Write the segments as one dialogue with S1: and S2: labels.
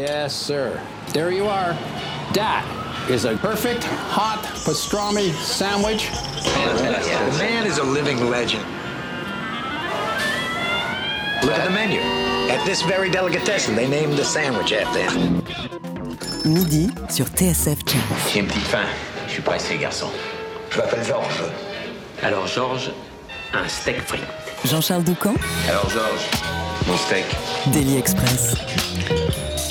S1: Yes, sir. There you are. That is a perfect hot pastrami sandwich.
S2: The man is a living legend. Look at the menu. At this very delicatessen, they named the sandwich after him.
S3: Midi sur TSF Jazz.
S4: J'ai une petite faim. Je suis pressé, garçon.
S2: Je m'appelle Georges.
S4: Alors, Georges, un steak frit.
S3: Jean-Charles Doucan,
S4: Alors, Georges, mon steak.
S3: Daily Express.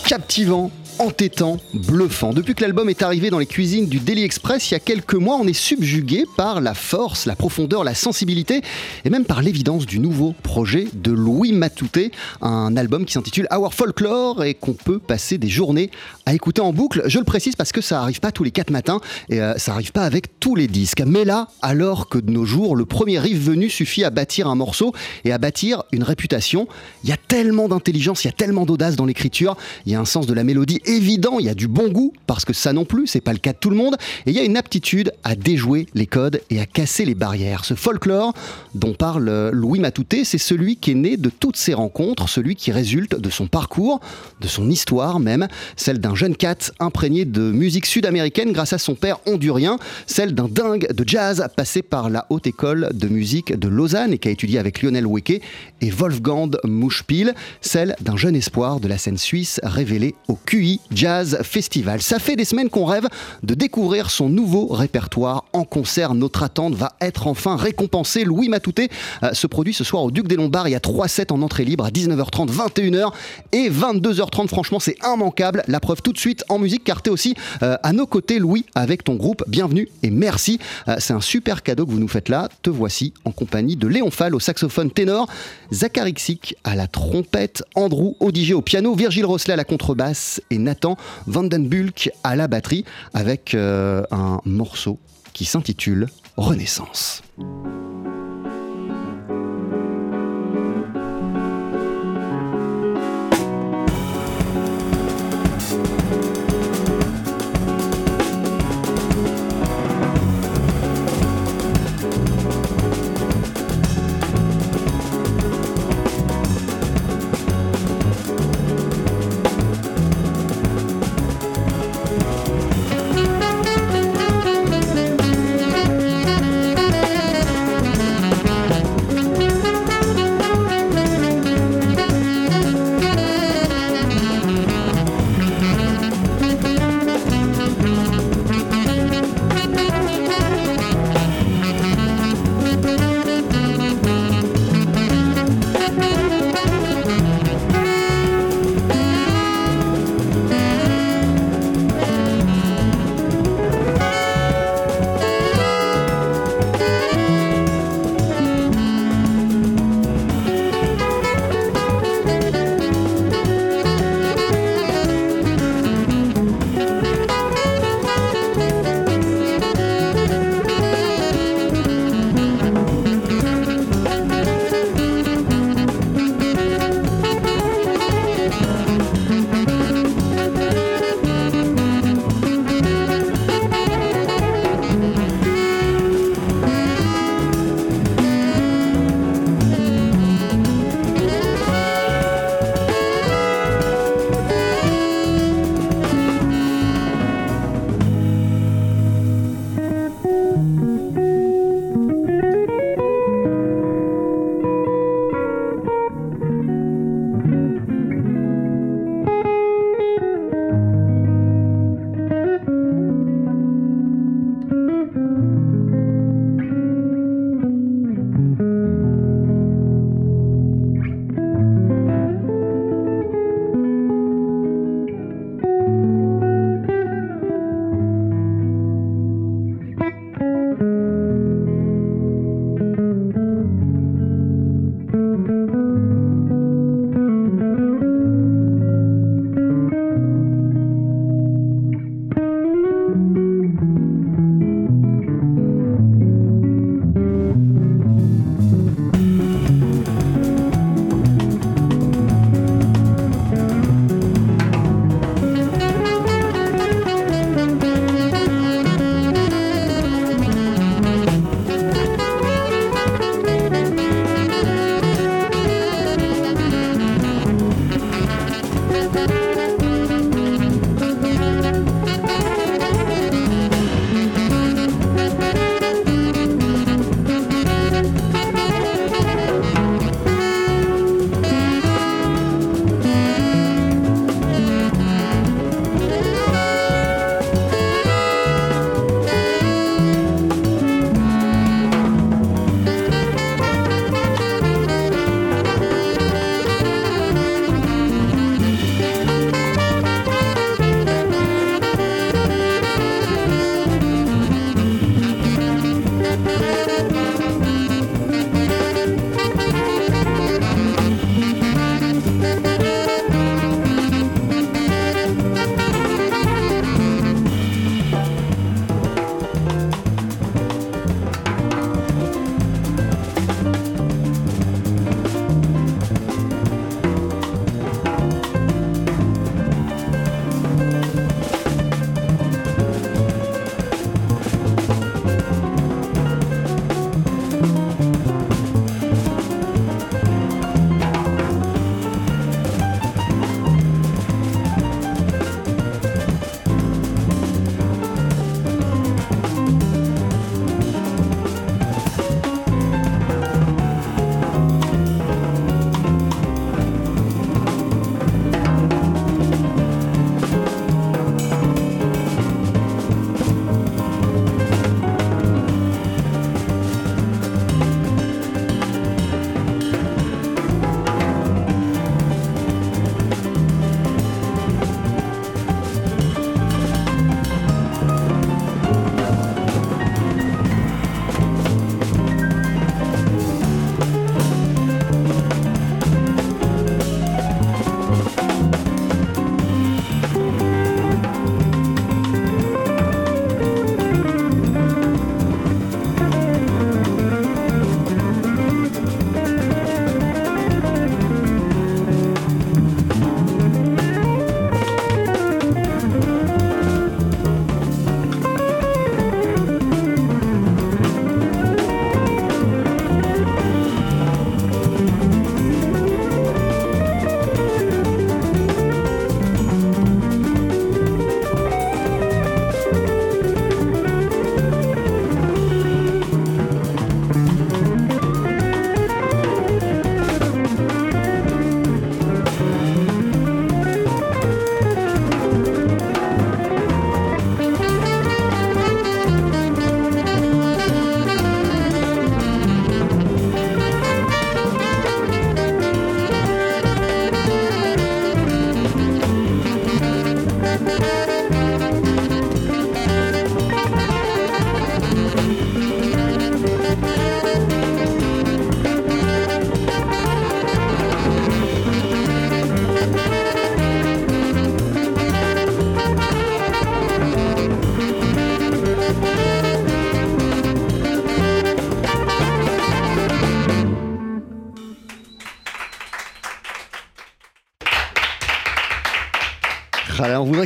S5: Captivant, entêtant, bluffant. Depuis que l'album est arrivé dans les cuisines du Daily Express il y a quelques mois, on est subjugué par la force, la profondeur, la sensibilité et même par l'évidence du nouveau projet de Louis Matouté, un album qui s'intitule Our Folklore et qu'on peut passer des journées à écouter en boucle. Je le précise parce que ça arrive pas tous les quatre matins et euh, ça arrive pas avec tous les disques. Mais là, alors que de nos jours, le premier riff venu suffit à bâtir un morceau et à bâtir une réputation, il y a tellement d'intelligence, il y a tellement d'audace dans l'écriture, il y a un sens de la mélodie évident, il y a du bon goût, parce que ça non plus, c'est pas le cas de tout le monde, et il y a une aptitude à déjouer les codes et à casser les barrières. Ce folklore dont parle euh, Louis Matouté, c'est celui qui est né de toutes ces rencontres, celui qui résulte de son parcours, de son histoire même, celle d'un jeune cat imprégné de musique sud-américaine grâce à son père hondurien, celle d'un dingue de jazz passé par la haute école de musique de Lausanne et qui a étudié avec Lionel Weke et Wolfgang Mouchpil, celle d'un jeune espoir de la scène suisse révélé au QI Jazz Festival. Ça fait des semaines qu'on rêve de découvrir son nouveau répertoire en concert. Notre attente va être enfin récompensée. Louis Matouté euh, se produit ce soir au Duc des Lombards. Il y a 3 sets en entrée libre à 19h30, 21h et 22h30. Franchement, c'est immanquable. La preuve tout de suite en musique, car t'es aussi euh, à nos côtés, Louis, avec ton groupe. Bienvenue et merci. Euh, c'est un super cadeau que vous nous faites là. Te voici en compagnie de Léon Fall au saxophone ténor, Zachary à la trompette, Andrew Odigé au piano, Virgile Rosselet à la contrebasse et Nathan Vandenbulk à la batterie avec euh, un morceau qui s'intitule Renaissance.
S6: Renaissance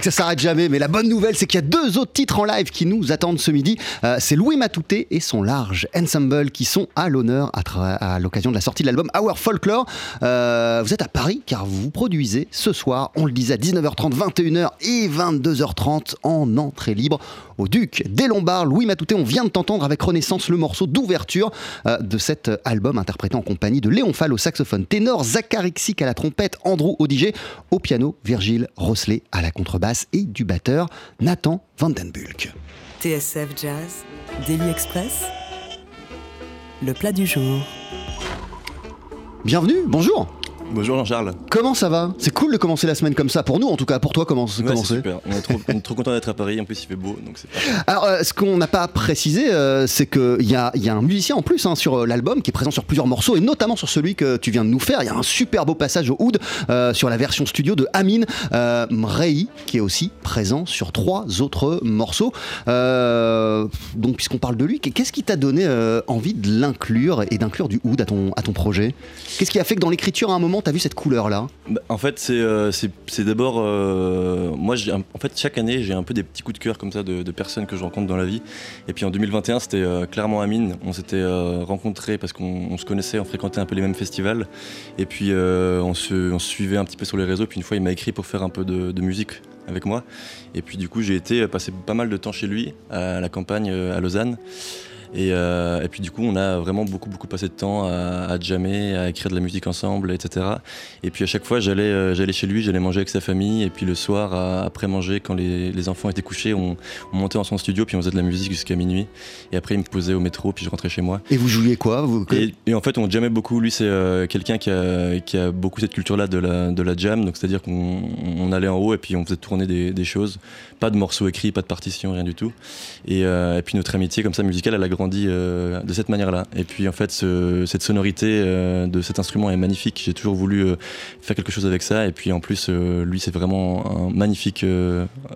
S5: que ça s'arrête jamais, mais la bonne nouvelle, c'est qu'il y a deux autres titres en live qui nous attendent ce midi. Euh, c'est Louis Matouté et son large ensemble qui sont à l'honneur à, l'occasion de la sortie de l'album Our Folklore. Euh, vous êtes à Paris car vous produisez ce soir, on le disait, à 19h30, 21h et 22h30 en entrée libre au Duc des Lombards. Louis Matouté, on vient de t'entendre avec Renaissance le morceau d'ouverture euh, de cet album interprété en compagnie de Léon Fall au saxophone ténor, Zachary Xic à la trompette, Andrew Odigé au piano, Virgile Rosselet à la contrebasse et du batteur Nathan Vandenbulk.
S3: TSF Jazz, Daily Express, le plat du jour.
S5: Bienvenue, bonjour
S6: Bonjour Jean-Charles.
S5: Comment ça va? C'est cool de commencer la semaine comme ça, pour nous en tout cas, pour toi comment
S6: ouais, super, on est trop, trop content d'être à Paris, en plus il fait beau, donc
S5: Alors euh, ce qu'on n'a pas précisé, euh, c'est qu'il y a, y a un musicien en plus hein, sur euh, l'album qui est présent sur plusieurs morceaux, et notamment sur celui que tu viens de nous faire, il y a un super beau passage au oud sur la version studio de Amin Mrei, qui est aussi présent sur trois autres morceaux. donc puisqu'on parle de lui, qu'est-ce qui t'a donné envie de l'inclure et d'inclure du oud à ton, à ton projet? Qu'est-ce qui a fait que dans l'écriture à un moment tu as vu cette couleur-là
S6: bah, En fait, c'est euh, d'abord. Euh, moi, en fait, chaque année, j'ai un peu des petits coups de cœur comme ça de, personnes que je rencontre dans la vie. Et puis en 2021, c'était euh, clairement Amine. On s'était rencontrés parce qu'on se connaissait, on fréquentait un peu les mêmes festivals. Et puis on se, suivait un petit peu sur les réseaux. Puis une fois, il m'a écrit pour faire un peu de, de musique avec moi. Et puis du coup, j'ai été passer pas mal de temps chez lui, à la campagne, à Lausanne. Euh, et, puis du coup, on a vraiment beaucoup, beaucoup passé de temps à, à, jammer, à écrire de la musique ensemble, etc. Et puis à chaque fois, j'allais, euh, j'allais chez lui, j'allais manger avec sa famille. Et puis le soir, après manger, quand les, enfants étaient couchés, on, montait dans son studio, puis on faisait de la musique jusqu'à minuit. Et après, il me posait au métro, puis je rentrais chez moi.
S5: Et vous jouiez quoi vous...
S6: et, en fait, on jammait beaucoup. Lui, c'est euh, quelqu'un qui a, qui a, beaucoup cette culture-là de la, de la jam. Donc c'est-à-dire qu'on allait en haut et puis on faisait tourner des, des, choses. Pas de morceaux écrits, pas de partitions, rien du tout. Et, et puis notre amitié comme ça musicale, elle a grandi euh, de cette manière-là. Et puis en fait, cette sonorité euh, de cet instrument est magnifique. J'ai toujours voulu euh, faire quelque chose avec ça. Et puis en plus, lui, c'est vraiment un magnifique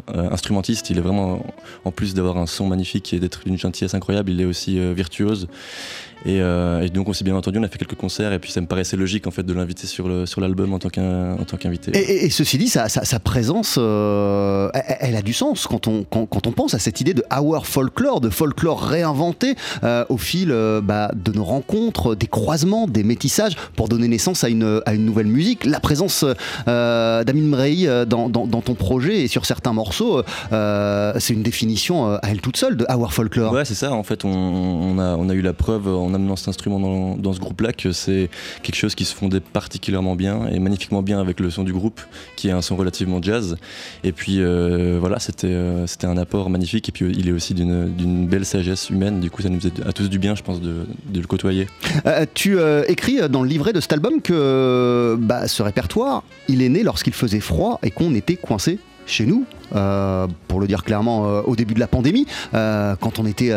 S6: instrumentiste. Il est vraiment, en plus d'avoir un son magnifique et d'être d'une gentillesse incroyable, il est aussi virtuose. Euh, et, donc on s'est bien entendu, on a fait quelques concerts et puis ça me paraissait logique en fait de l'inviter sur le sur l'album en tant qu'invité.
S5: Et, ceci dit, sa, sa, présence, euh, elle, a du sens quand on quand, on pense à cette idée de our folklore, de folklore réinventé euh, au fil bah, de nos rencontres, des croisements, des métissages pour donner naissance à une à une nouvelle musique. La présence d'Amin Mrei dans, dans, ton projet et sur certains morceaux, c'est une définition à elle toute seule de our folklore.
S6: Ouais, c'est ça. En fait, on, on, a on a eu la preuve en amenant cet instrument dans, ce groupe-là que c'est quelque chose qui se fondait particulièrement bien et magnifiquement bien avec le son du groupe, qui est un son relativement jazz. Et puis euh, voilà, c'était euh, c'était un apport magnifique. Et puis il est aussi d'une belle sagesse humaine. Du coup, ça nous faisait à tous du bien, je pense, de, le côtoyer.
S5: Euh, tu écris dans le livret de cet album que bah, ce répertoire, il est né lorsqu'il faisait froid et qu'on était coincé chez nous, euh, pour le dire clairement, euh, au début de la pandémie, euh, quand on était,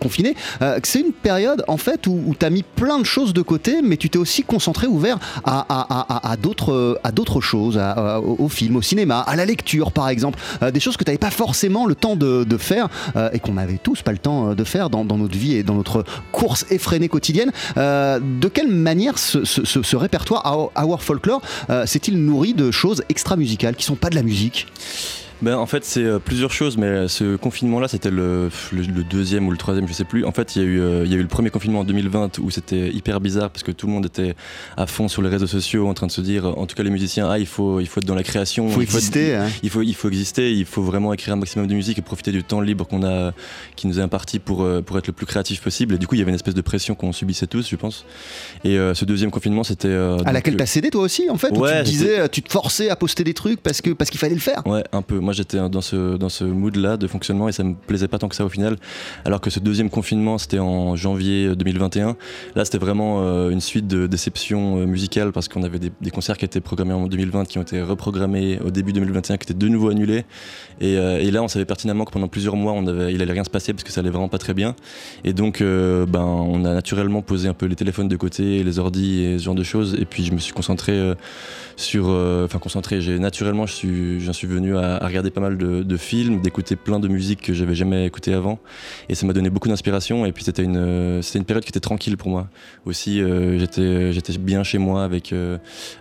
S5: confiné. c'est une période en fait où, tu as mis plein de choses de côté, mais tu t'es aussi concentré, ouvert à, d'autres, choses, au, film, au cinéma, à la lecture par exemple, des choses que tu n'avais pas forcément le temps de, faire et qu'on n'avait tous pas le temps de faire dans, notre vie et dans notre course effrénée quotidienne. de quelle manière ce, ce, ce répertoire Our Folklore s'est-il nourri de choses extra-musicales qui sont pas de la musique Merci
S6: ben, en fait, c'est euh, plusieurs choses, mais ce confinement-là, c'était le, deuxième ou le troisième, je sais plus. En fait, il y, a eu, euh, il y a eu le premier confinement en 2020 où c'était hyper bizarre parce que tout le monde était à fond sur les réseaux sociaux en train de se dire, en tout cas les musiciens, ah, il faut, il faut être dans la création.
S5: Faut il faut exister.
S6: Hein. il, faut, il faut exister, il faut vraiment écrire un maximum de musique et profiter du temps libre qu'on a, qui nous est imparti pour, euh, pour être le plus créatif possible. Et du coup, il y avait une espèce de pression qu'on subissait tous, je pense. Et ce deuxième confinement, c'était.
S5: à laquelle t'as cédé toi aussi, en fait ouais, où tu disais, tu te forçais à poster des trucs parce qu'il parce qu'il fallait le faire?
S6: Ouais, un peu moi j'étais dans ce, dans ce mood-là de fonctionnement et ça me plaisait pas tant que ça au final. Alors que ce deuxième confinement, c'était en janvier 2021. Là, c'était vraiment une suite de déceptions musicales parce qu'on avait des, concerts qui étaient programmés en 2020 qui ont été reprogrammés au début 2021, qui étaient de nouveau annulés. Et, là, on savait pertinemment que pendant plusieurs mois, il allait rien se passer parce que ça allait vraiment pas très bien. Et donc, ben, on a naturellement posé un peu les téléphones de côté, les ordis et ce genre de choses. Et puis, je me suis concentré sur, enfin concentré. J'ai naturellement, j'en suis venu à, regarder pas mal de, films, d'écouter plein de musique que j'avais jamais écouté avant, et ça m'a donné beaucoup d'inspiration. Et puis c'était une, c'était une période qui était tranquille pour moi. Aussi, j'étais, j'étais bien chez moi avec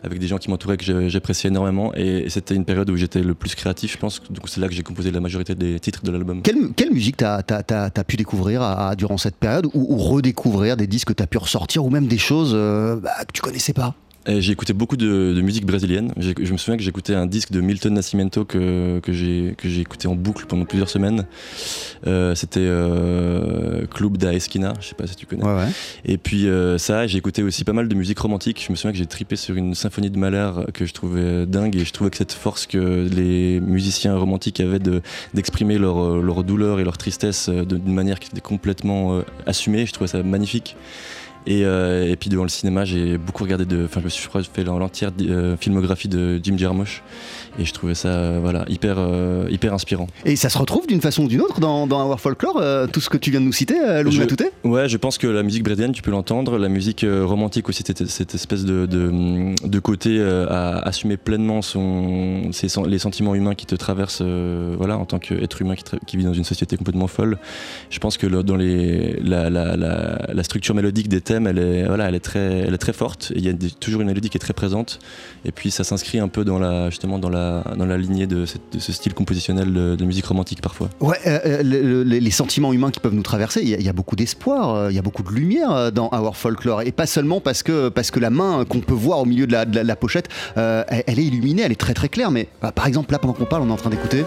S6: avec des gens qui m'entouraient que j'appréciais énormément, et, c'était une période où j'étais le plus créatif, je pense. Donc c'est là que j'ai composé la majorité des titres de l'album.
S5: Quelle, musique t'as as, pu découvrir durant cette période, ou, redécouvrir des disques que t'as pu ressortir, ou même des choses bah, que tu connaissais pas?
S6: J'ai écouté beaucoup de, musique brésilienne. Je me souviens que j'écoutais un disque de Milton Nascimento que, que j'ai écouté en boucle pendant plusieurs semaines. Euh, c'était euh, Club da Esquina, je sais pas si tu connais. Et puis euh, ça, j'ai écouté aussi pas mal de musique romantique. Je me souviens que j'ai tripé sur une symphonie de Mahler que je trouvais dingue et je trouvais que cette force que les musiciens romantiques avaient d'exprimer leur, leur, douleur et leur tristesse d'une manière qui était complètement assumée, je trouvais ça magnifique. Et, euh, et, puis devant le cinéma, j'ai beaucoup regardé de. Enfin, je me suis fait l'entière euh, filmographie de Jim Jarmusch et je trouvais ça euh, voilà hyper hyper inspirant.
S5: Et ça se retrouve d'une façon ou d'une autre dans, dans Our Folklore, tout ce que tu viens de nous citer, Louis Matouté?
S6: Ouais, je pense que la musique brésilienne, tu peux l'entendre, la musique romantique aussi, cette, cette espèce de, de, de côté à assumer pleinement son, ses, les sentiments humains qui te traversent, voilà, en tant qu'être humain qui, qui, vit dans une société complètement folle. Je pense que dans les la, la, la, la structure mélodique des thèmes elle est, voilà, elle est, très, elle est très forte. il y a toujours une mélodie qui est très présente. Et puis ça s'inscrit un peu dans la, justement dans la, dans la lignée de, ce style compositionnel de, musique romantique parfois.
S5: Ouais, euh, euh, les sentiments humains qui peuvent nous traverser, il y, a beaucoup d'espoir, euh, il y a beaucoup de lumière dans Our Folklore. Et pas seulement parce que, parce que la main qu'on peut voir au milieu de la, de la, pochette, elle, est illuminée, elle est très très claire. Mais bah, par exemple, là, pendant qu'on parle, on est en train d'écouter.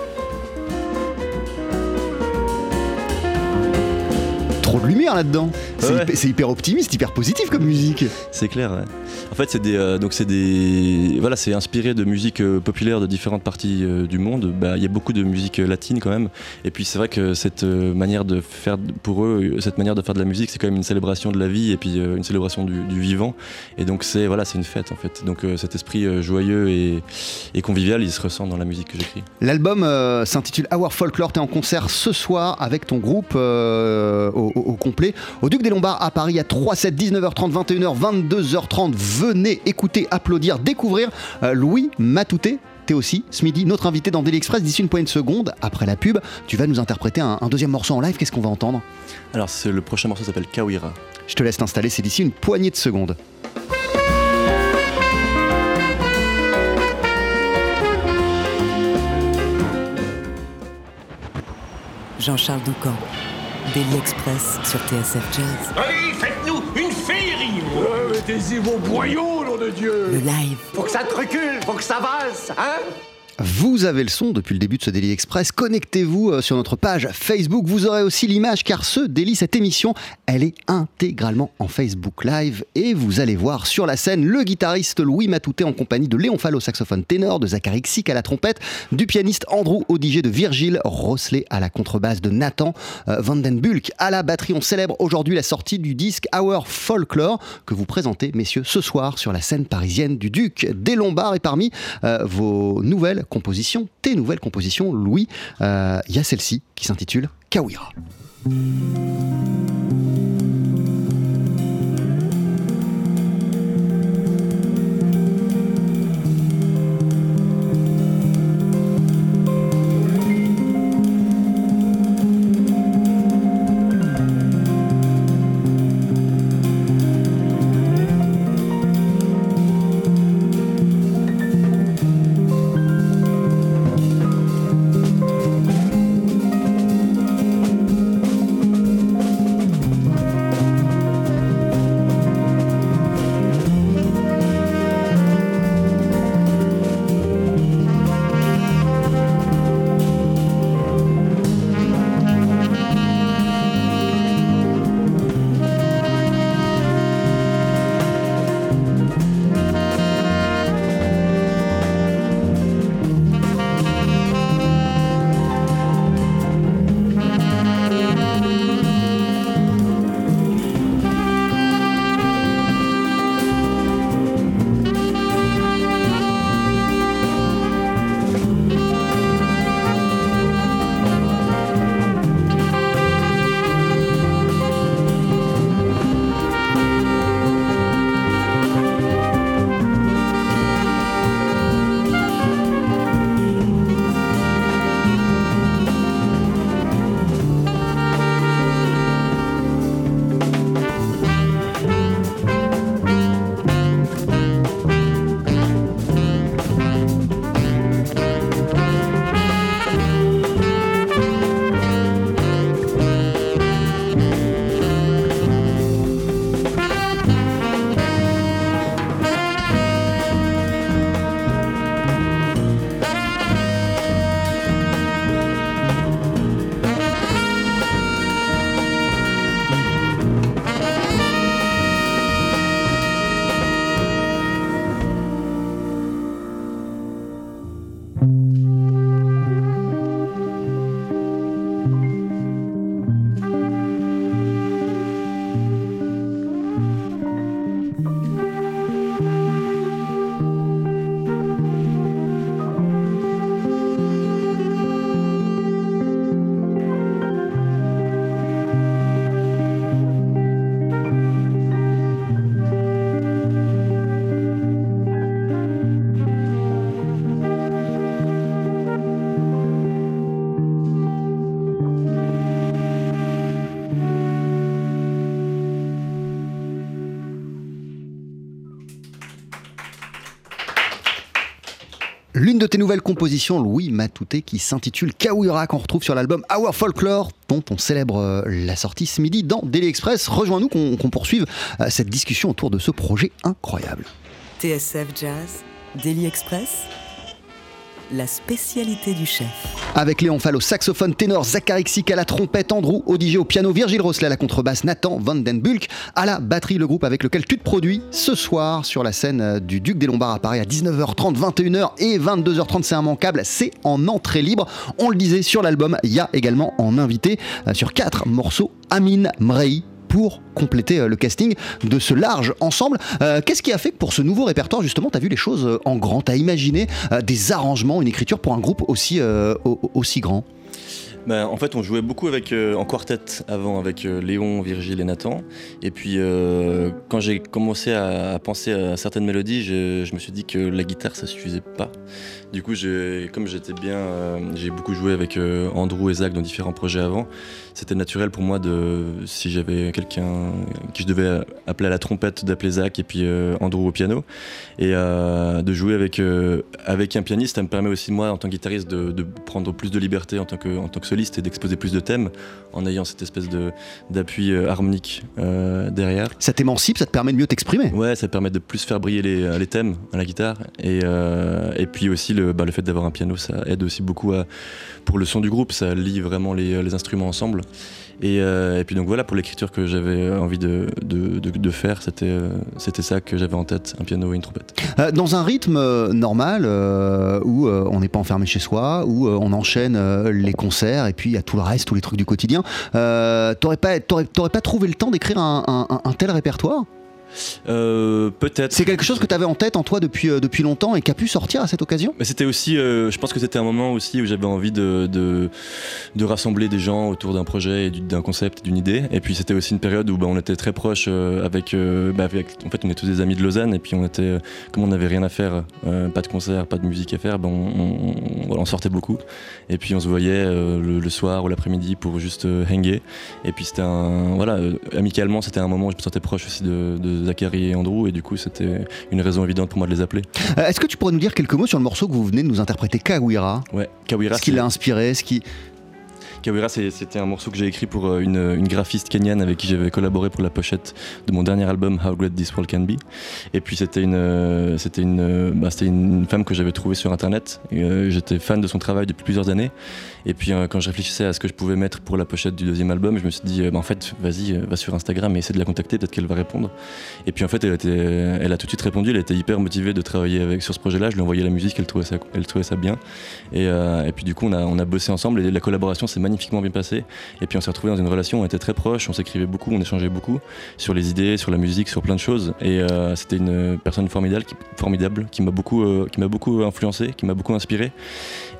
S5: Trop de lumière là-dedans. C'est hyper, optimiste, hyper positif comme musique.
S6: C'est clair. Ouais. En fait, c'est des, euh, donc c'est des, voilà, c'est inspiré de musique euh, populaire de différentes parties euh, du monde. Bah, il y a beaucoup de musique latine quand même. Et puis c'est vrai que cette manière de faire, pour eux, cette manière de faire de la musique, c'est quand même une célébration de la vie et puis une célébration du, vivant. Et donc c'est voilà, c'est une fête en fait. Donc cet esprit joyeux et, et, convivial, il se ressent dans la musique que j'écris.
S5: L'album s'intitule Our Folklore. T'es en concert ce soir avec ton groupe au, au, complet au Duc des Lombards à Paris à 3, 7, 19h30, 21h, 22h30 venez écouter, applaudir, découvrir euh, Louis Matouté. T'es aussi ce midi notre invité dans Daily Express d'ici une poignée de secondes après la pub. Tu vas nous interpréter un, deuxième morceau en live. Qu'est-ce qu'on va entendre?
S6: Alors le prochain morceau s'appelle Kawira.
S5: Je te laisse t'installer, c'est d'ici une poignée de secondes.
S3: Jean-Charles Doucan, Daily Express sur TSF Jazz.
S7: Allez, faites-nous une féerie Mettez-y vos boyaux, nom de Dieu
S3: Le live.
S7: Faut que ça te recule, faut que ça valse, hein?
S5: Vous avez le son depuis le début de ce Daily Express. Connectez-vous euh, sur notre page Facebook. Vous aurez aussi l'image car ce Daily, cette émission, elle est intégralement en Facebook Live. Et vous allez voir sur la scène le guitariste Louis Matouté en compagnie de Léon Fall au saxophone ténor, de Zachary Xic à la trompette, du pianiste Andrew Odigé de Virgile Rosselet à la contrebasse, de Nathan euh, Vandenbulk à la batterie. On célèbre aujourd'hui la sortie du disque Our Folklore que vous présentez, messieurs, ce soir sur la scène parisienne du Duc des Lombards. Et parmi euh, vos nouvelles compositions, tes nouvelles compositions, Louis. Euh, il y a celle-ci qui s'intitule Kawira. Nouvelles compositions, Louis Matouté, qui s'intitule Kawira, qu'on retrouve sur l'album Our Folklore, dont on célèbre euh, la sortie ce midi dans Daily Express. Rejoins-nous qu'on poursuive euh, cette discussion autour de ce projet incroyable.
S3: TSF Jazz, Daily Express la spécialité du chef.
S5: Avec Léon Fall au saxophone ténor, Zachary Xic à la trompette, Andrew Odigé au piano, Virgile Rosselet à la contrebasse, Nathan Van Den Bulk à la batterie, le groupe avec lequel tu te produis ce soir sur la scène euh, du Duc des Lombards à Paris à 19h30, 21h et 22h30. C'est immanquable, c'est en entrée libre. On le disait sur l'album, il y a également en invité euh, sur quatre morceaux Amin Mrei, pour compléter euh, le casting de ce large ensemble. Euh, qu'est-ce qui a fait que pour ce nouveau répertoire, justement, tu as vu les choses euh, en grand, tu as imaginé des arrangements, une écriture pour un groupe aussi, grand?
S6: Bah, en fait, on jouait beaucoup en quartet avant avec Léon, Virgile et Nathan. Et puis, quand j'ai commencé à, penser à certaines mélodies, je, je, me suis dit que la guitare, ça suffisait pas. Du coup, comme j'étais bien, j'ai beaucoup joué avec Andrew et Zach dans différents projets avant c'était naturel pour moi de, si j'avais quelqu'un qui je devais appeler à la trompette, d'appeler Zach et puis euh, Andrew au piano. Et euh, de jouer avec, euh, avec un pianiste, ça me permet aussi, moi, en tant que guitariste, de, prendre plus de liberté en tant que, en tant que soliste et d'exposer plus de thèmes en ayant cette espèce d'appui harmonique derrière.
S5: Ça t'émancipe, ça te permet de mieux t'exprimer
S6: Ouais, ça permet de plus faire briller les, les thèmes à la guitare. Et, et puis aussi, le, bah, le fait d'avoir un piano, ça aide aussi beaucoup pour le son du groupe, ça lie vraiment les, les instruments ensemble. Euh, et, puis donc voilà, pour l'écriture que j'avais envie de, de, faire, c'était, euh, c'était ça que j'avais en tête, un piano et une trompette.
S5: Euh, dans un rythme normal, où on n'est pas enfermé chez soi, où on enchaîne les concerts et puis il y a tout le reste, tous les trucs du quotidien, t'aurais pas, pas trouvé le temps d'écrire un tel répertoire?
S6: euh, peut-être.
S5: C'est quelque chose que tu avais en tête en toi depuis, euh, depuis longtemps et qui a pu sortir à cette occasion?
S6: Mais C'était aussi, euh, je pense que c'était un moment aussi où j'avais envie de, de, rassembler des gens autour d'un projet et d'un concept, d'une idée. Et puis c'était aussi une période où bah, on était très proches avec, bah, avec, En fait, on est tous des amis de Lausanne et puis on était, comme on n'avait rien à faire, pas de concert, pas de musique à faire, bah, on, on, sortait beaucoup. Et puis on se voyait le, soir ou l'après-midi pour juste hanger. Et puis c'était un. Voilà, amicalement, c'était un moment où je me sentais proche aussi de Zachary et Andrew, et du coup, c'était une raison évidente pour moi de les appeler.
S5: Euh, est-ce que tu pourrais nous dire quelques mots sur le morceau que vous venez de nous interpréter, Kawira?
S6: Ouais, Kawira.
S5: Ce qui l'a inspiré, ce qui.
S6: Kawira, c'était un morceau que j'ai écrit pour euh, une, graphiste kenyane avec qui j'avais collaboré pour la pochette de mon dernier album How Great This World Can Be. Et puis c'était une, euh, une, bah, une femme que j'avais trouvée sur internet. J'étais fan de son travail depuis plusieurs années. Et puis euh, quand je réfléchissais à ce que je pouvais mettre pour la pochette du deuxième album, je me suis dit, euh, bah, en fait, vas-y, euh, va sur Instagram et essaie de la contacter, peut-être qu'elle va répondre. Et puis en fait, elle, a tout de suite répondu, elle était hyper motivée de travailler avec, sur ce projet-là. Je lui ai envoyé la musique, elle trouvait ça, elle trouvait ça bien. Et, et puis du coup, on a, on a bossé ensemble et la collaboration s'est magnifiquement bien passée. Et puis on s'est retrouvés dans une relation, on était très proches, on s'écrivait beaucoup, on échangeait beaucoup sur les idées, sur la musique, sur plein de choses. Et c'était une personne formidable qui, formidable, qui m'a beaucoup, qui m'a beaucoup influencé, qui m'a beaucoup inspiré.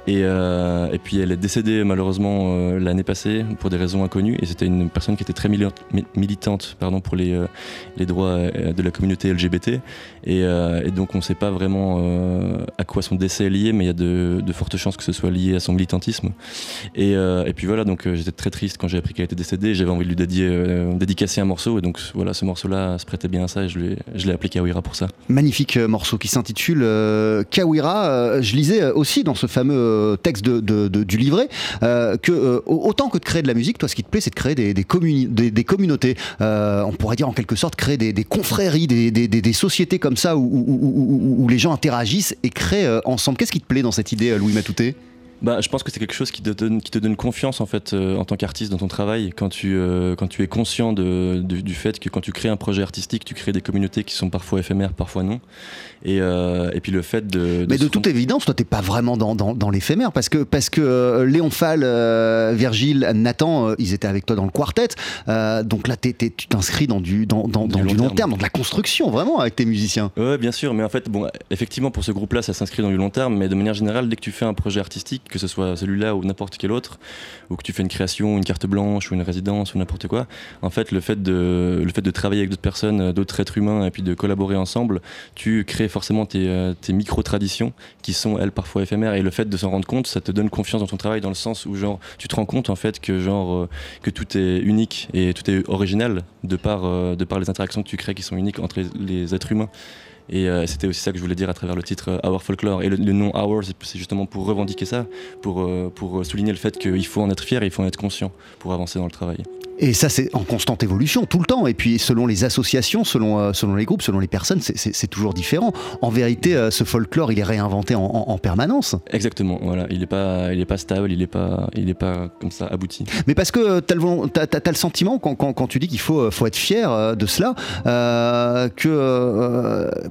S6: Et, euh, et, puis elle est décédée malheureusement euh, l'année passée pour des raisons inconnues. Et c'était une personne qui était très militante pardon, pour les, euh, les droits de la communauté LGBT. Et, et donc on ne sait pas vraiment à quoi son décès est lié, mais il y a de, fortes chances que ce soit lié à son militantisme. Et, et puis voilà, donc j'étais très triste quand j'ai appris qu'elle était décédée. J'avais envie de lui dédier, dédicacer un morceau. Et donc voilà, ce morceau-là se prêtait bien à ça et je l'ai appelé Kawira pour ça.
S5: Magnifique morceau qui s'intitule Kawira. je lisais aussi dans ce fameux euh, texte du livret, euh, que euh, autant que de créer de la musique, toi, ce qui te plaît, c'est de créer des, des, des, communautés. on pourrait dire en quelque sorte créer des, confréries, des, sociétés comme ça où, où, les gens interagissent et créent ensemble. Qu'est-ce qui te plaît dans cette idée, Louis Matouté?
S6: Bah, je pense que c'est quelque chose qui te donne, qui te donne confiance en fait en tant qu'artiste dans ton travail. Quand tu, quand tu es conscient de, du fait que quand tu crées un projet artistique, tu crées des communautés qui sont parfois éphémères, parfois non. Et, euh, et puis le fait de.
S5: Mais de toute évidence, toi, t'es pas vraiment dans, dans, dans l'éphémère parce que, parce que euh, Léon Fall, euh, Virgile, Nathan, ils étaient avec toi dans le quartet. donc là, tu t'inscris dans du, dans, dans, du, long, terme. dans de la construction, vraiment, avec tes musiciens.
S6: Ouais, bien sûr. Mais en fait, bon, effectivement, pour ce groupe-là, ça s'inscrit dans du long terme. Mais de manière générale, dès que tu fais un projet artistique, que ce soit celui-là ou n'importe quel autre, ou que tu fais une création, une carte blanche ou une résidence ou n'importe quoi, en fait, le fait de, le fait de travailler avec d'autres personnes, d'autres êtres humains, et puis de collaborer ensemble, tu crées forcément tes, euh, tes micro-traditions qui sont, elles, parfois éphémères. Et le fait de s'en rendre compte, ça te donne confiance dans ton travail dans le sens où, genre, tu te rends compte, en fait, que, genre, euh, que tout est unique et tout est original de par, euh, de par les interactions que tu crées qui sont uniques entre les, êtres humains. Et euh, c'était aussi ça que je voulais dire à travers le titre Our Folklore. Et le, le nom Our, c'est- justement pour revendiquer ça, pour, euh, pour souligner le fait qu'il faut en être fier et il faut en être conscient pour avancer dans le travail.
S5: Et ça, c'est en constante évolution tout le temps. Et puis, selon les associations, selon, euh, selon les groupes, selon les personnes, c'est- toujours différent. En vérité, euh, ce folklore, il est réinventé en, en- en permanence.
S6: Exactement, voilà. Il n'est pas, il est pas stable, il n'est pas, il est pas comme ça abouti.
S5: Mais parce que tu as, le sentiment, quand, quand- quand tu dis qu'il faut, euh, faut être fier euh, de cela, euh, que. euh,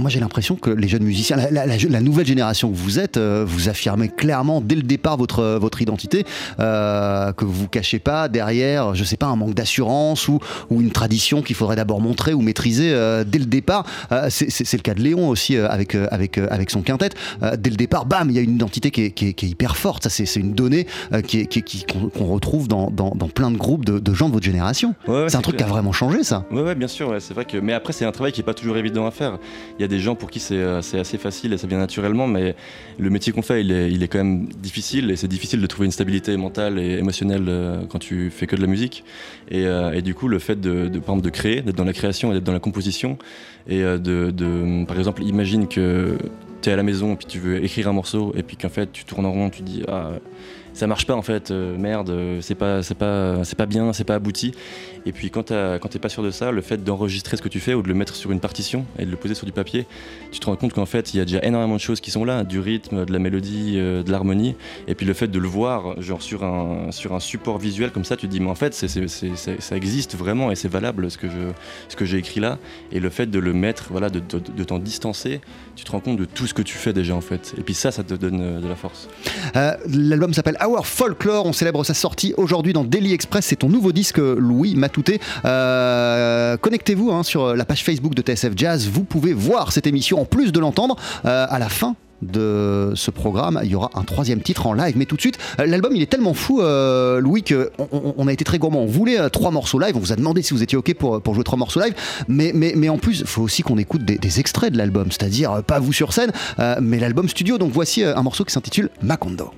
S5: moi, j'ai l'impression que les jeunes musiciens, la, la- la- la nouvelle génération que vous êtes, euh, vous affirmez clairement dès le départ votre, votre identité, euh, que vous ne cachez pas derrière, je sais pas, un manque d'assurance ou, ou une tradition qu'il faudrait d'abord montrer ou maîtriser euh, dès le départ. Euh, c'est- le cas de Léon aussi euh, avec, euh, avec, euh, avec son quintet. Euh, dès le départ, bam, il y a une identité qui est, qui est- qui est hyper forte. Ça, c'est une donnée euh, qui qui qu'on qu'on retrouve dans, dans- dans plein de groupes de, de gens de votre génération.
S6: Ouais, ouais,
S5: c'est un truc qui a vraiment changé, ça.
S6: Ouais, ouais, bien sûr, c'est vrai que. Mais après, c'est un travail qui est pas toujours évident à faire. Il y a des gens pour qui c'est euh, c'est assez facile et ça vient naturellement, mais le métier qu'on fait, il est, quand même difficile et c'est difficile de trouver une stabilité mentale et émotionnelle euh, quand tu fais que de la musique. Et, euh, et du coup, le fait de, de, par exemple, de créer, d'être dans la création et d'être dans la composition, et de, par exemple, imagine que tu es à la maison et puis tu veux écrire un morceau et puis qu'en fait tu tournes en rond, tu dis ah ça marche pas en fait, merde, c'est pas, pas, c'est pas bien, c'est pas abouti. Et puis quand, quand t'es pas sûr de ça, le fait d'enregistrer ce que tu fais ou de le mettre sur une partition et de le poser sur du papier, tu te rends compte qu'en fait il y a déjà énormément de choses qui sont là, du rythme, de la mélodie, euh, de l'harmonie. Et puis le fait de le voir genre sur un, support visuel comme ça, tu te dis mais en fait ça existe vraiment et c'est valable ce que, j'ai écrit là. Et le fait de le mettre, voilà, de t'en distancer, tu te rends compte de tout ce que tu fais déjà en fait. Et puis ça, ça te donne euh, de la force.
S5: Euh, L'album s'appelle Our Folklore. On célèbre sa sortie aujourd'hui dans Daily Express. C'est ton nouveau disque, Louis Matouté. Euh, Connectez-vous hein, sur la page Facebook de TSF Jazz. Vous pouvez voir cette émission en plus de l'entendre euh, à la fin de ce programme, il y aura un troisième titre en live. Mais tout de suite, euh, l'album il est tellement fou, euh, Louis, que on, a été très gourmand. On voulait trois morceaux live. On vous a demandé si vous étiez ok pour, jouer trois morceaux live. Mais, en plus, il faut aussi qu'on écoute des, extraits de l'album, c'est-à-dire pas vous sur scène, mais l'album studio. Donc voici un morceau qui s'intitule Macondo.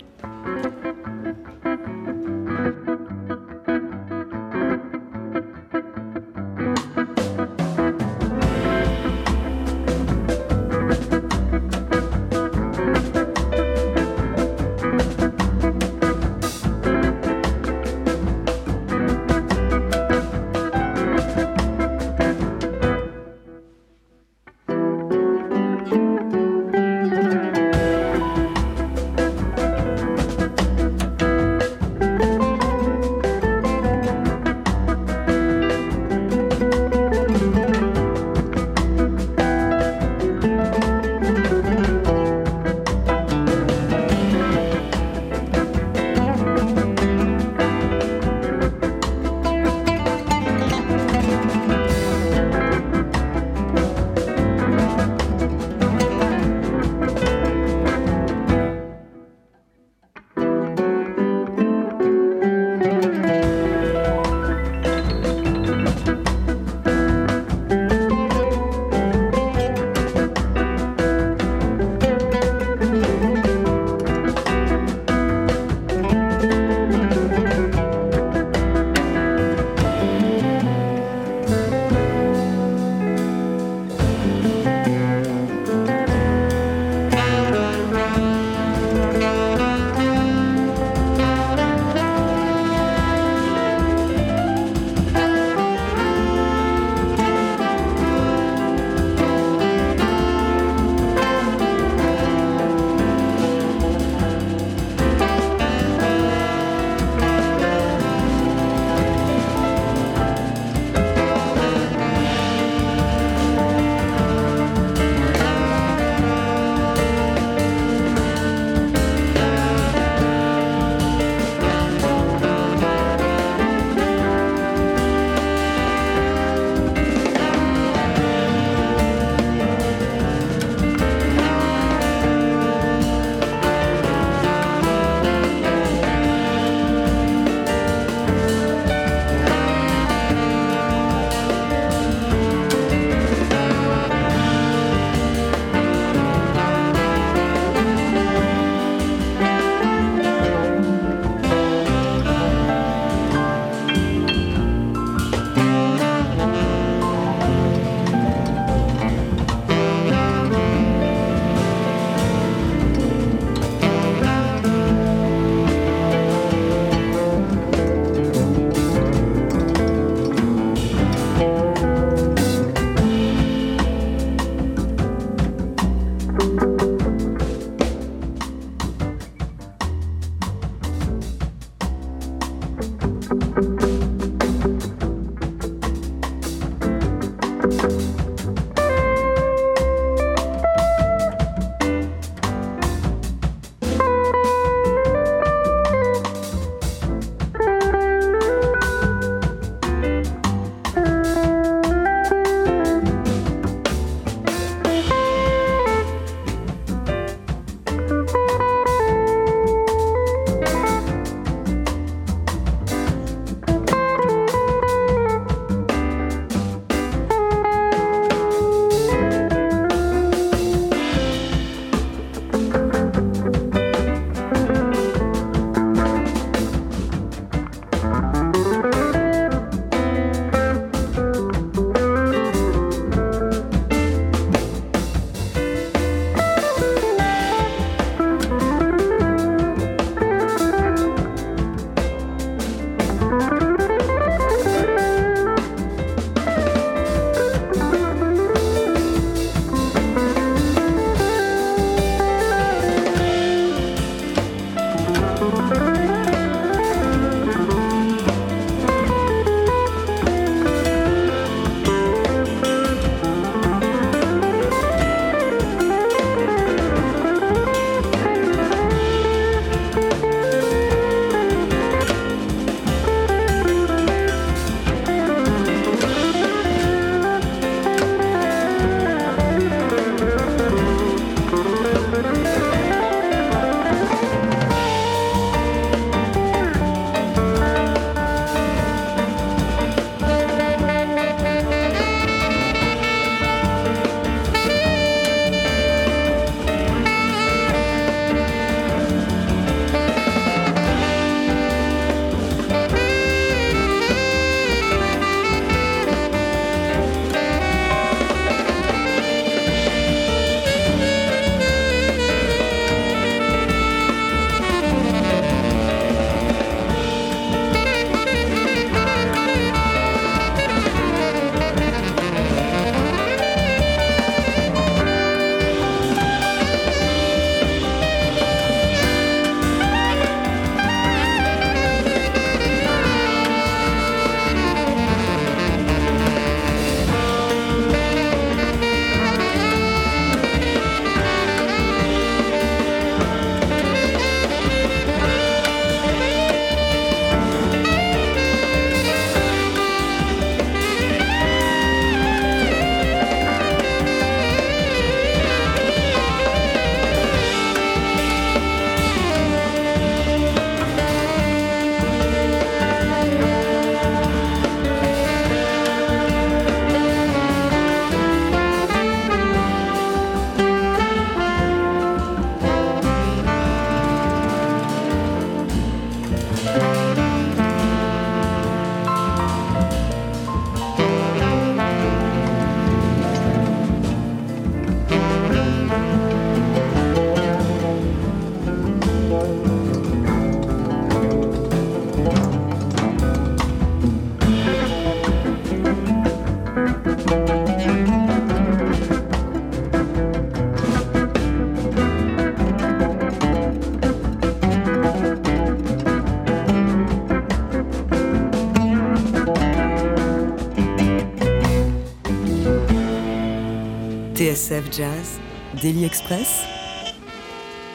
S3: TSF Jazz, Daily Express,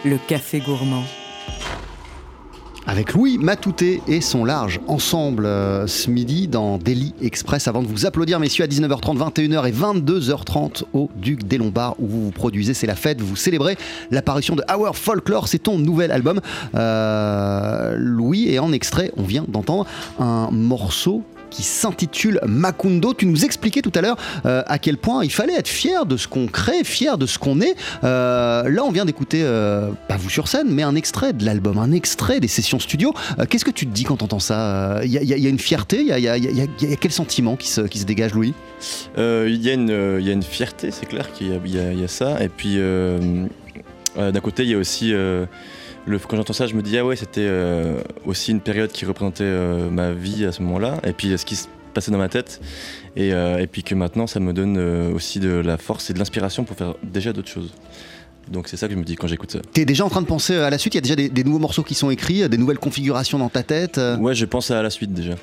S3: le café gourmand.
S5: Avec Louis Matouté et son large ensemble euh, ce midi dans Daily Express. Avant de vous applaudir, messieurs, à 19h30, 21h et 22h30 au Duc des Lombards où vous produisez. C'est la fête, vous célébrez l'apparition de Our Folklore. C'est ton nouvel album, euh, Louis. Et en extrait, on vient d'entendre un morceau qui s'intitule Macundo. Tu nous expliquais tout à l'heure euh, à quel point il fallait être fier de ce qu'on crée, fier de ce qu'on est. Euh, là, on vient d'écouter, euh, pas vous sur scène, mais un extrait de l'album, un extrait des sessions studio. Qu'est-ce que tu te dis quand tu entends ça Il y, a une fierté, il y, a, quel sentiment qui se, qui se dégage, Louis?
S6: Il y, a une fierté, c'est clair qu'il y, a ça. Et puis, d'un côté, il y a aussi quand j'entends ça, je me dis, ah ouais, c'était euh, aussi une période qui représentait euh, ma vie à ce moment-là, et puis ce qui se passait dans ma tête, et, euh, et puis que maintenant, ça me donne aussi de la force et de l'inspiration pour faire déjà d'autres choses. Donc c'est ça que je me dis quand j'écoute ça.
S5: T'es déjà en train de penser à la suite? Il y a déjà des, des nouveaux morceaux qui sont écrits, des nouvelles configurations dans ta tête
S6: Ouais, je pense à la suite déjà.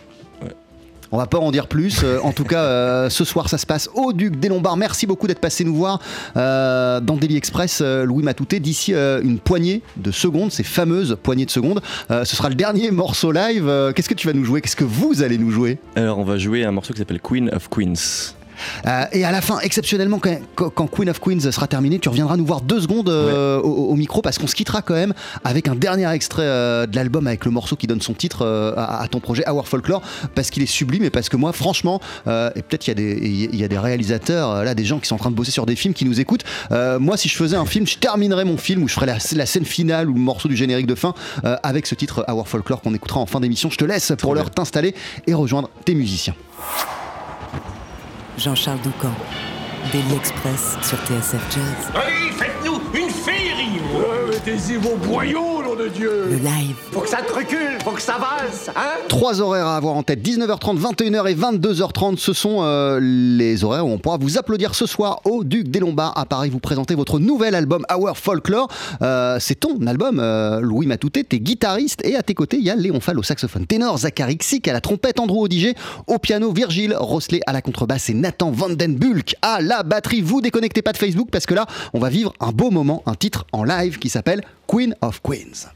S5: On va pas en dire plus. Euh, en tout cas, euh, ce soir, ça se passe au Duc des Lombards. Merci beaucoup d'être passé nous voir euh, dans Daily Express, Louis Matouté. D'ici une poignée de secondes, ces fameuses poignées de secondes, ce sera le dernier morceau live. Qu'est-ce que tu vas nous jouer? Qu'est-ce que vous allez nous jouer?
S6: Alors on va jouer un morceau qui s'appelle Queen of Queens.
S5: Euh, et à la fin, exceptionnellement, quand, Queen of Queens sera terminé, tu reviendras nous voir deux secondes euh, au, au micro parce qu'on se quittera quand même avec un dernier extrait euh, de l'album avec le morceau qui donne son titre à, à ton projet Our Folklore parce qu'il est sublime et parce que moi, franchement, et peut-être y, il y a des réalisateurs, là, des gens qui sont en train de bosser sur des films qui nous écoutent. Moi, si je faisais un film, je terminerais mon film ou je ferais la, la scène finale ou le morceau du générique de fin avec ce titre Our Folklore qu'on écoutera en fin d'émission. Je te laisse pour l'heure t'installer et rejoindre tes musiciens.
S3: Jean-Charles Doucan, Daily Express sur TSF Jazz,
S7: Mettez-y vos boyaux, nom de Dieu
S3: le live.
S2: Faut que ça te recule, faut que ça valse, hein
S5: Trois horaires à avoir en tête 19h30, 21h et 22h30. Ce sont euh, les horaires où on pourra vous applaudir ce soir au Duc des Lombards à Paris. Vous présentez votre nouvel album Our Folklore. Euh, c'est ton album, euh, Louis Matouté. T'es guitariste et à tes côtés, il y a Léon Fall au saxophone ténor, Zachary Xic à la trompette, Andrew Odiger au piano, Virgile Rosselet à la contrebasse et Nathan Vandenbulk à la batterie. Vous déconnectez pas de Facebook parce que là, on va vivre un beau moment, un titre en live qui s'appelle Queen of Queens.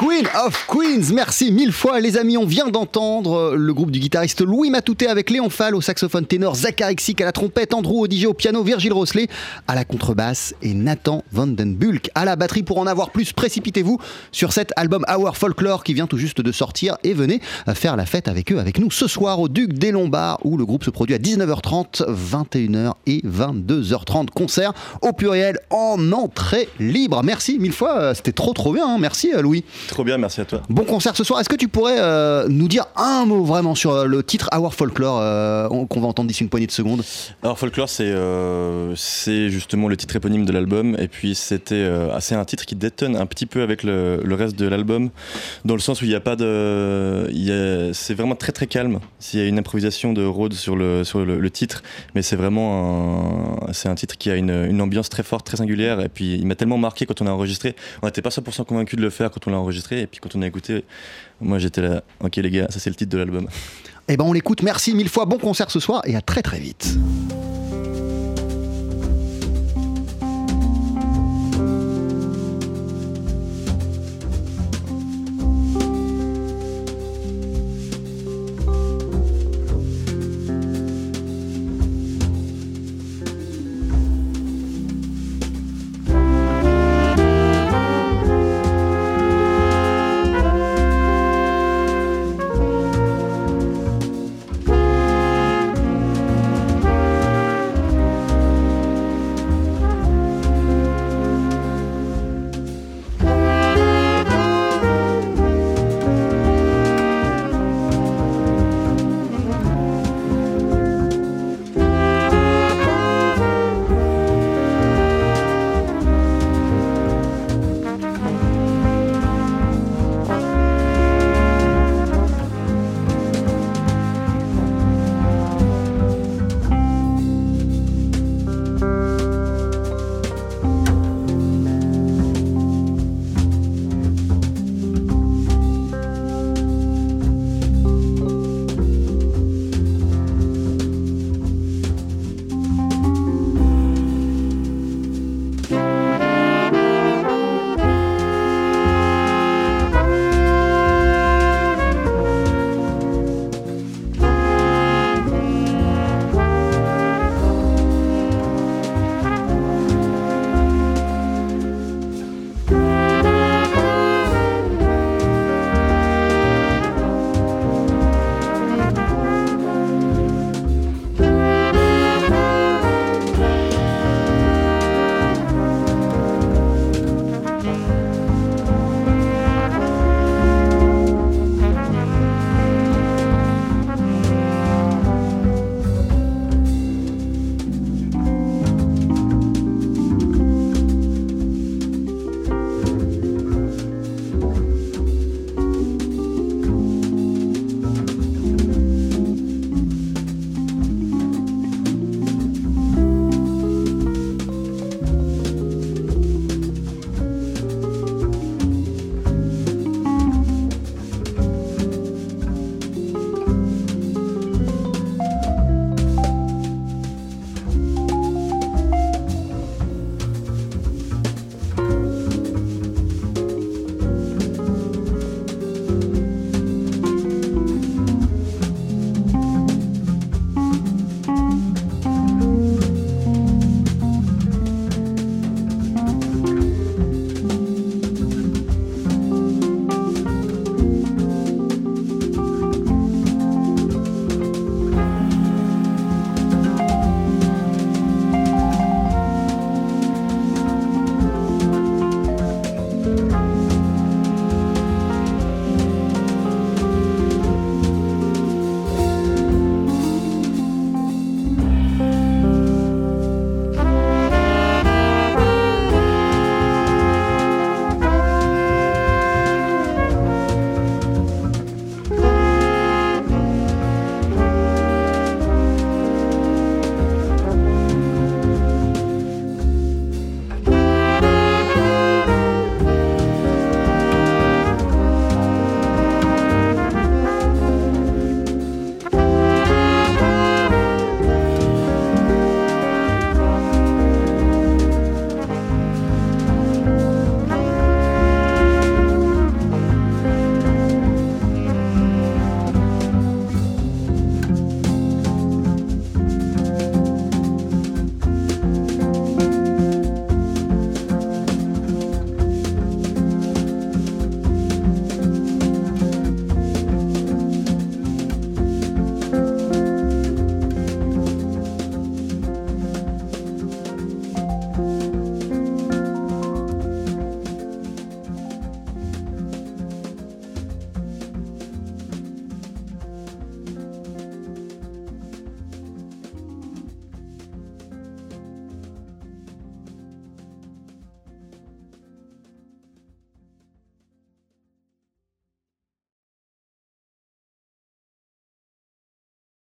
S8: Queen
S5: of Queens. Merci mille fois, les amis. On vient d'entendre le groupe du guitariste Louis Matouté avec Léon Fall au saxophone ténor, Xick à la trompette, Andrew Odigé au piano, Virgile Rosselet à la contrebasse et Nathan Vandenbulk à la batterie. Pour en avoir plus, précipitez-vous sur cet album Our Folklore qui vient tout juste de sortir et venez faire la fête avec eux, avec nous ce soir au Duc des Lombards où le groupe se produit à 19h30, 21h et 22h30. Concert au pluriel en entrée libre. Merci mille fois, c'était trop trop bien. hein. Merci euh, Louis.
S6: Trop bien, merci à toi.
S5: Bon concert ce soir. Est-ce que tu pourrais euh, nous dire un mot vraiment sur euh, le titre Our Folklore euh, on- qu'on va entendre d'ici une poignée de secondes?
S6: Alors Folklore, c'est euh, justement le titre éponyme de l'album, et puis c'était c'est un titre qui détonne un petit peu avec le, le reste de l'album, dans le sens où il n'y a pas de, il c'est vraiment très très calme. S'il y a une improvisation de Rhodes sur le sur le, le titre, mais c'est vraiment un, un titre qui a une, une ambiance très forte, très singulière, et puis il m'a tellement marqué quand on a enregistré. On n'était pas 100% convaincu de le faire quand on l'a et puis quand on a écouté, moi j'étais là, ok les gars, ça c'est le titre de l'album.
S5: Eh ben on l'écoute. Merci mille fois. Bon concert ce soir et à très très vite.